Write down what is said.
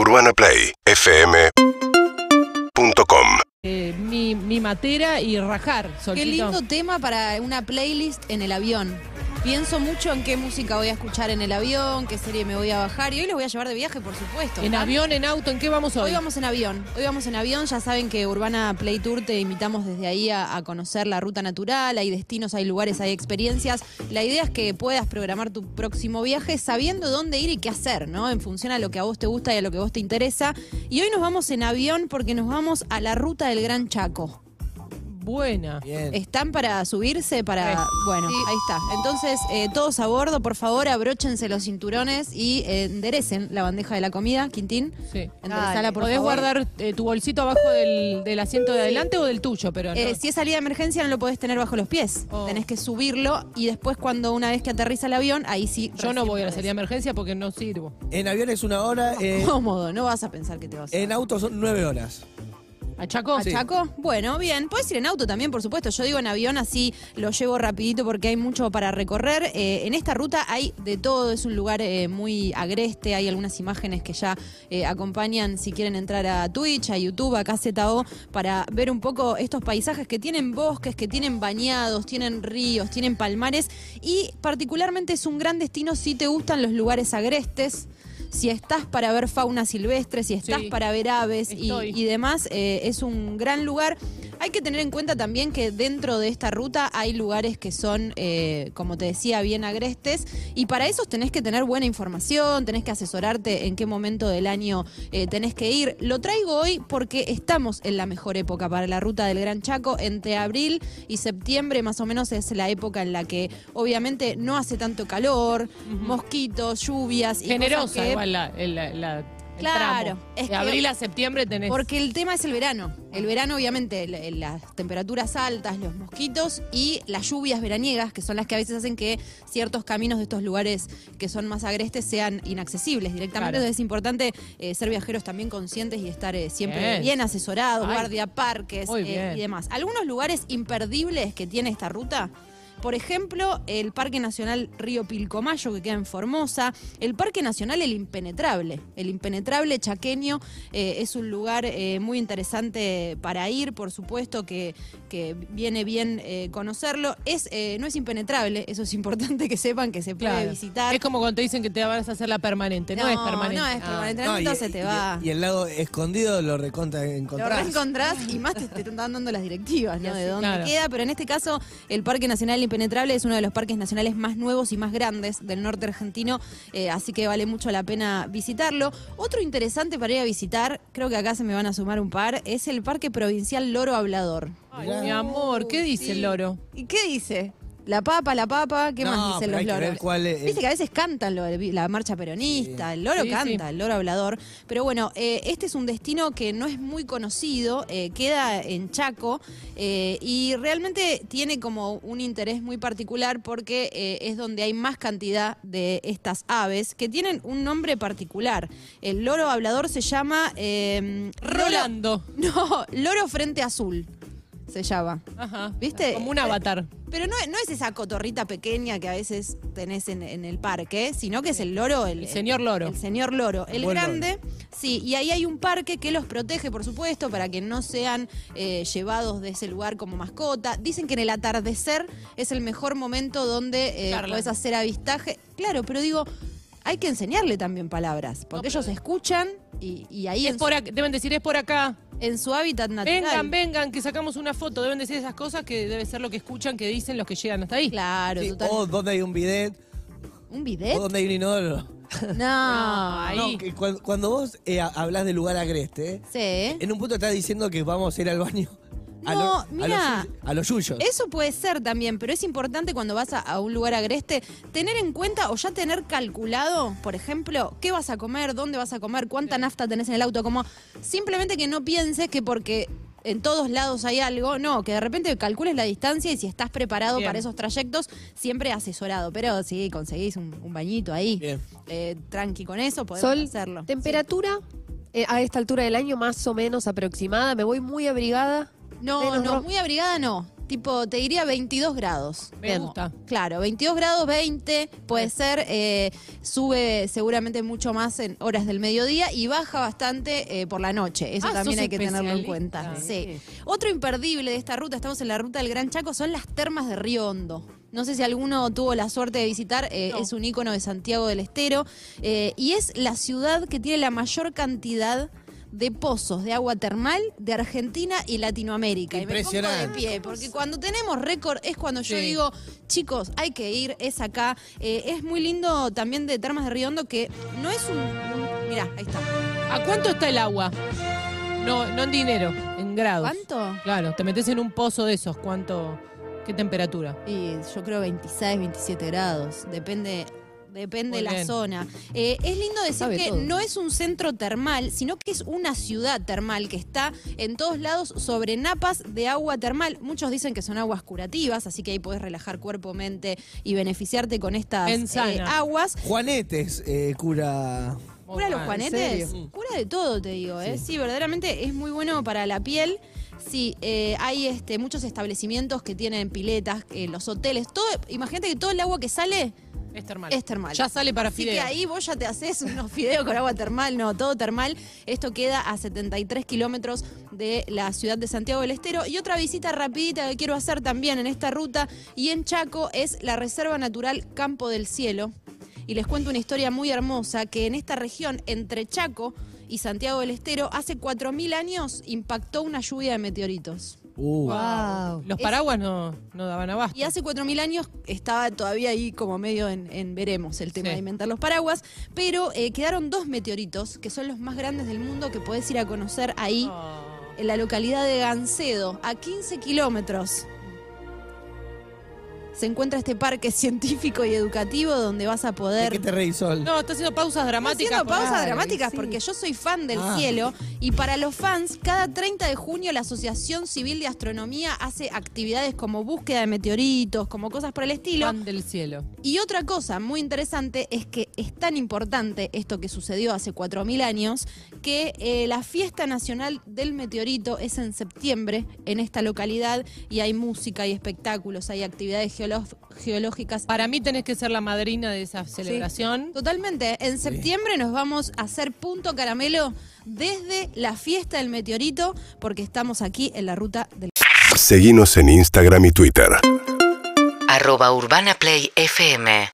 UrbanaPlayFM.com Eh, mi, mi matera y rajar, Qué solcito. lindo tema para una playlist en el avión. Pienso mucho en qué música voy a escuchar en el avión, qué serie me voy a bajar y hoy los voy a llevar de viaje, por supuesto. En ¿no? avión, en auto, ¿en qué vamos hoy? Hoy vamos en avión. Hoy vamos en avión. Ya saben que Urbana Play Tour te invitamos desde ahí a, a conocer la ruta natural. Hay destinos, hay lugares, hay experiencias. La idea es que puedas programar tu próximo viaje sabiendo dónde ir y qué hacer, ¿no? En función a lo que a vos te gusta y a lo que a vos te interesa. Y hoy nos vamos en avión porque nos vamos a la ruta del Gran Chaco. Buena. Bien. ¿Están para subirse? Para. Sí. Bueno, ahí está. Entonces, eh, todos a bordo, por favor, abróchense los cinturones y eh, enderecen la bandeja de la comida, Quintín. Sí. Enderezala, por Podés favor. guardar eh, tu bolsito abajo del, del asiento de adelante o del tuyo, pero no. Eh, si es salida de emergencia, no lo podés tener bajo los pies. Oh. Tenés que subirlo y después, cuando una vez que aterriza el avión, ahí sí. Yo no voy a la salida de emergencia porque no sirvo. En avión es una hora, eh, Cómodo, no vas a pensar que te vas a. en auto son nueve horas. ¿A Chaco? ¿A Chaco? Bueno, bien. Puedes ir en auto también, por supuesto. Yo digo en avión, así lo llevo rapidito porque hay mucho para recorrer. Eh, en esta ruta hay de todo. Es un lugar eh, muy agreste. Hay algunas imágenes que ya eh, acompañan si quieren entrar a Twitch, a YouTube, a KZO, para ver un poco estos paisajes que tienen bosques, que tienen bañados, tienen ríos, tienen palmares. Y particularmente es un gran destino si te gustan los lugares agrestes. Si estás para ver fauna silvestre, si estás Sí. para ver aves y, y demás, eh, es un gran lugar. Hay que tener en cuenta también que dentro de esta ruta hay lugares que son, eh, como te decía, bien agrestes y para esos tenés que tener buena información, tenés que asesorarte en qué momento del año eh, tenés que ir. Lo traigo hoy porque estamos en la mejor época para la ruta del Gran Chaco. Entre abril y septiembre más o menos es la época en la que obviamente no hace tanto calor, mosquitos, lluvias. Y cosas Generosa que- igual la, Claro, es de que- abril a septiembre tenés. Porque el tema es el verano. El verano, obviamente, la- las temperaturas altas, los mosquitos y las lluvias veraniegas, que son las que a veces hacen que ciertos caminos de estos lugares que son más agrestes sean inaccesibles directamente. Claro. Entonces es importante eh, ser viajeros también conscientes y estar eh, siempre Bien. bien, asesorados, Ay, guardia parques eh, y demás. Algunos lugares imperdibles que tiene esta ruta. Por ejemplo, el Parque Nacional Río Pilcomayo, que queda en Formosa. El Parque Nacional El Impenetrable. El Impenetrable chaqueño eh, es un lugar eh, muy interesante para ir, por supuesto, que, que viene bien eh, conocerlo. Es, eh, no es impenetrable, eso es importante que sepan que se puede Claro. visitar. Es como cuando te dicen que te vas a hacer la permanente. No, es permanente. No es Ah. permanente. No, No, y, se te y- va. y el lado escondido lo recontra Lo encontrás. reencontrás y más te, te están dando las directivas, ¿no? así, De dónde claro. queda, pero en este caso el Parque Nacional Impenetrable es uno de los parques nacionales más nuevos y más grandes del norte argentino, eh, así que vale mucho la pena visitarlo. Otro interesante para ir a visitar, creo que acá se me van a sumar un par, es el Parque Provincial Loro Hablador. Ay, mi amor, ¿qué dice el loro? ¿Y qué dice? La papa, la papa, ¿qué No, más dicen pero los hay que ver loros? cuál es- Viste que a veces cantan lo de la marcha peronista, el loro Sí, canta, sí. el loro hablador. Pero bueno, eh, este es un destino que no es muy conocido, eh, queda en Chaco eh, y realmente tiene como un interés muy particular porque eh, es donde hay más cantidad de estas aves que tienen un nombre particular. El loro hablador se llama... eh, loro- Rolando. no, loro frente azul se llama. Ajá. ¿Viste? Como un avatar. Pero no, no es esa cotorrita pequeña que a veces tenés en, en el parque, sino que es el loro. El, El señor loro. El señor loro. El grande, sí, y ahí hay un parque que los protege, por supuesto, para que no sean eh, llevados de ese lugar como mascota. Dicen que en el atardecer es el mejor momento donde eh, podés hacer avistaje. Claro, pero digo, hay que enseñarle también palabras, porque No, ellos escuchan y, y ahí Es por deben decir, es por acá. En su hábitat natural. Vengan, vengan, que sacamos una foto. Deben decir esas cosas que debe ser lo que escuchan, que dicen los que llegan hasta ahí. Claro, Sí, total. o donde hay un bidet, ¿Un bidet? o donde hay un inodoro. No. ahí. No, que cuan- cuando, vos eh, ha- hablas de lugar agreste, Sí. en un punto estás diciendo que vamos a ir al baño. A No, lo- mira. A los yuyos. Eso puede ser también, pero es importante cuando vas a, a un lugar agreste tener en cuenta o ya tener calculado, por ejemplo, qué vas a comer, dónde vas a comer, cuánta nafta tenés en el auto, como simplemente que no pienses que porque en todos lados hay algo, no, que de repente calcules la distancia y si estás preparado Bien. para esos trayectos, siempre asesorado, pero si conseguís un, un bañito ahí, eh, tranqui con eso, podemos Sol, hacerlo. temperatura eh, a esta altura del año más o menos aproximada. Me voy muy abrigada. No, no, muy abrigada no. tipo, te diría 22 grados. Me Tengo. gusta. Claro, 22 grados, 20, puede ser, eh, sube seguramente mucho más en horas del mediodía y baja bastante eh, por la noche. Eso Ah, también sos hay que tenerlo en cuenta. Sí. Otro imperdible de esta ruta, estamos en la ruta del Gran Chaco, son las termas de Río Hondo. No sé si alguno tuvo la suerte de visitar, eh, No. es un ícono de Santiago del Estero eh, y es la ciudad que tiene la mayor cantidad de pozos de agua termal de Argentina y Latinoamérica. Y me pongo de Impresionante. pie, porque cuando tenemos récord es cuando yo Sí. digo, chicos, hay que ir, es acá. Eh, es muy lindo también de Termas de Río Hondo que no es un... un- mirá, ahí está. ¿A cuánto está el agua? No, no en dinero, en grados. ¿Cuánto? Claro, te metes en un pozo de esos, ¿cuánto? ¿Qué temperatura? Y yo creo 26, 27 grados. Depende. Depende de la zona. Eh, es lindo decir Sabe que todo. no es un centro termal, sino que es una ciudad termal que está en todos lados sobre napas de agua termal. Muchos dicen que son aguas curativas, así que ahí puedes relajar cuerpo, mente y beneficiarte con estas eh, aguas. Juanetes eh, cura. Cura los juanetes. serio? Cura de todo, te digo, ¿eh? Sí, verdaderamente es muy bueno para la piel. Sí, eh, hay este, muchos establecimientos que tienen piletas, eh, los hoteles, todo. Imagínate que todo el agua que sale Es termal. es termal. Ya sale para Así fideo. que ahí vos ya te haces unos fideos con agua termal, no, todo termal. Esto queda a 73 kilómetros de la ciudad de Santiago del Estero. Y otra visita rapidita que quiero hacer también en esta ruta y en Chaco es la Reserva Natural Campo del Cielo. Y les cuento una historia muy hermosa que en esta región, entre Chaco y Santiago del Estero, hace 4.000 años impactó una lluvia de meteoritos. Uh. Wow. Los Es- paraguas no, no daban abasto. Y hace 4.000 años estaba todavía ahí como medio en, en veremos el tema Sí. de inventar los paraguas, pero eh, quedaron dos meteoritos que son los más grandes del mundo que podés ir a conocer ahí Oh. en la localidad de Gancedo, a 15 kilómetros. Se encuentra este parque científico y educativo donde vas a ¿De poder qué te reís, Sol? No, está haciendo pausas dramáticas. haciendo pausas dramáticas sí. porque yo soy fan del Ah. cielo y para los fans, cada 30 de junio la Asociación Civil de Astronomía hace actividades como búsqueda de meteoritos, como cosas por el estilo. Fan del cielo. Y otra cosa muy interesante es que es tan importante esto que sucedió hace 4.000 años que eh, la fiesta nacional del meteorito es en septiembre en esta localidad y hay música, hay espectáculos, hay actividades geolo- geológicas. Para mí tenés que ser la madrina de esa celebración. Totalmente. En septiembre nos vamos a hacer punto caramelo desde la fiesta del meteorito porque estamos aquí en la ruta del... Seguimos en Instagram y Twitter. arroba Urbana Play FM